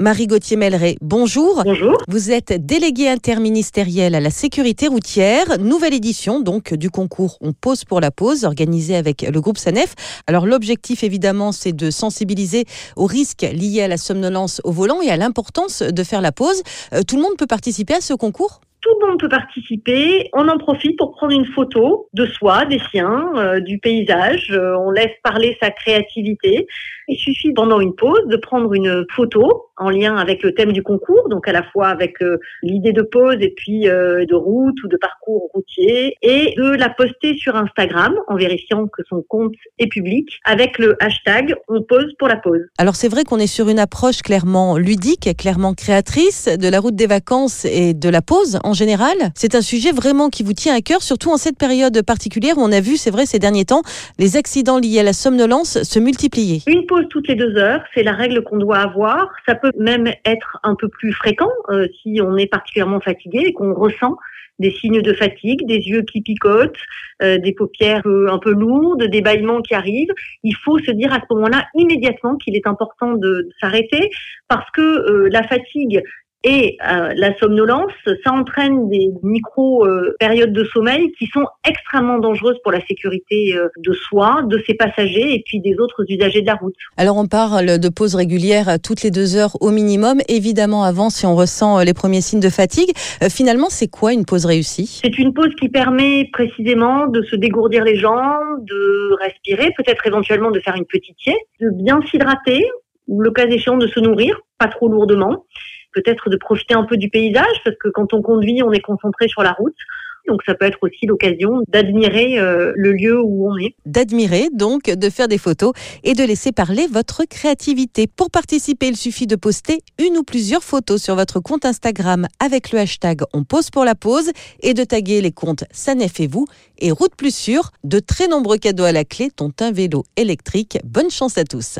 Marie Gauthier-Melleret, bonjour. Bonjour. Vous êtes déléguée interministérielle à la sécurité routière. Nouvelle édition donc du concours On pose pour la pause, organisé avec le groupe SANEF. Alors l'objectif évidemment c'est de sensibiliser aux risques liés à la somnolence au volant et à l'importance de faire la pause. Euh, tout le monde peut participer à ce concours? Tout le monde peut participer. On en profite pour prendre une photo de soi, des siens, euh, du paysage. Euh, on laisse parler sa créativité. Il suffit pendant une pause de prendre une photo en lien avec le thème du concours, donc à la fois avec euh, l'idée de pause et puis de route ou de parcours routier, et de la poster sur Instagram en vérifiant que son compte est public avec le hashtag On pose pour la pause. Alors c'est vrai qu'on est sur une approche clairement ludique, clairement créatrice de la route des vacances et de la pause en général. C'est un sujet vraiment qui vous tient à cœur, surtout en cette période particulière où on a vu, c'est vrai, ces derniers temps, les accidents liés à la somnolence se multiplier. Une pause toutes les deux heures, c'est la règle qu'on doit avoir. Ça peut même être un peu plus fréquent euh, si on est particulièrement fatigué et qu'on ressent des signes de fatigue, des yeux qui picotent, euh, des paupières un peu lourdes, des bâillements qui arrivent. Il faut se dire à ce moment-là immédiatement qu'il est important de, s'arrêter parce que euh, la fatigue et euh, la somnolence, ça entraîne des micro-périodes de sommeil qui sont extrêmement dangereuses pour la sécurité euh, de soi, de ses passagers et puis des autres usagers de la route. Alors on parle de pause régulière toutes les deux heures au minimum, évidemment avant si on ressent les premiers signes de fatigue. Euh, finalement, c'est quoi une pause réussie? C'est une pause qui permet précisément de se dégourdir les jambes, de respirer, peut-être éventuellement de faire une petite sieste, de bien s'hydrater ou le cas échéant de se nourrir, pas trop lourdement peut-être de profiter un peu du paysage, parce que quand on conduit, on est concentré sur la route. Donc ça peut être aussi l'occasion d'admirer euh, le lieu où on est. D'admirer, donc de faire des photos et de laisser parler votre créativité. Pour participer, il suffit de poster une ou plusieurs photos sur votre compte Instagram avec le hashtag On pour la pause et de taguer les comptes Sanef et vous et Route Plus Sûre. De très nombreux cadeaux à la clé, dont un vélo électrique. Bonne chance à tous.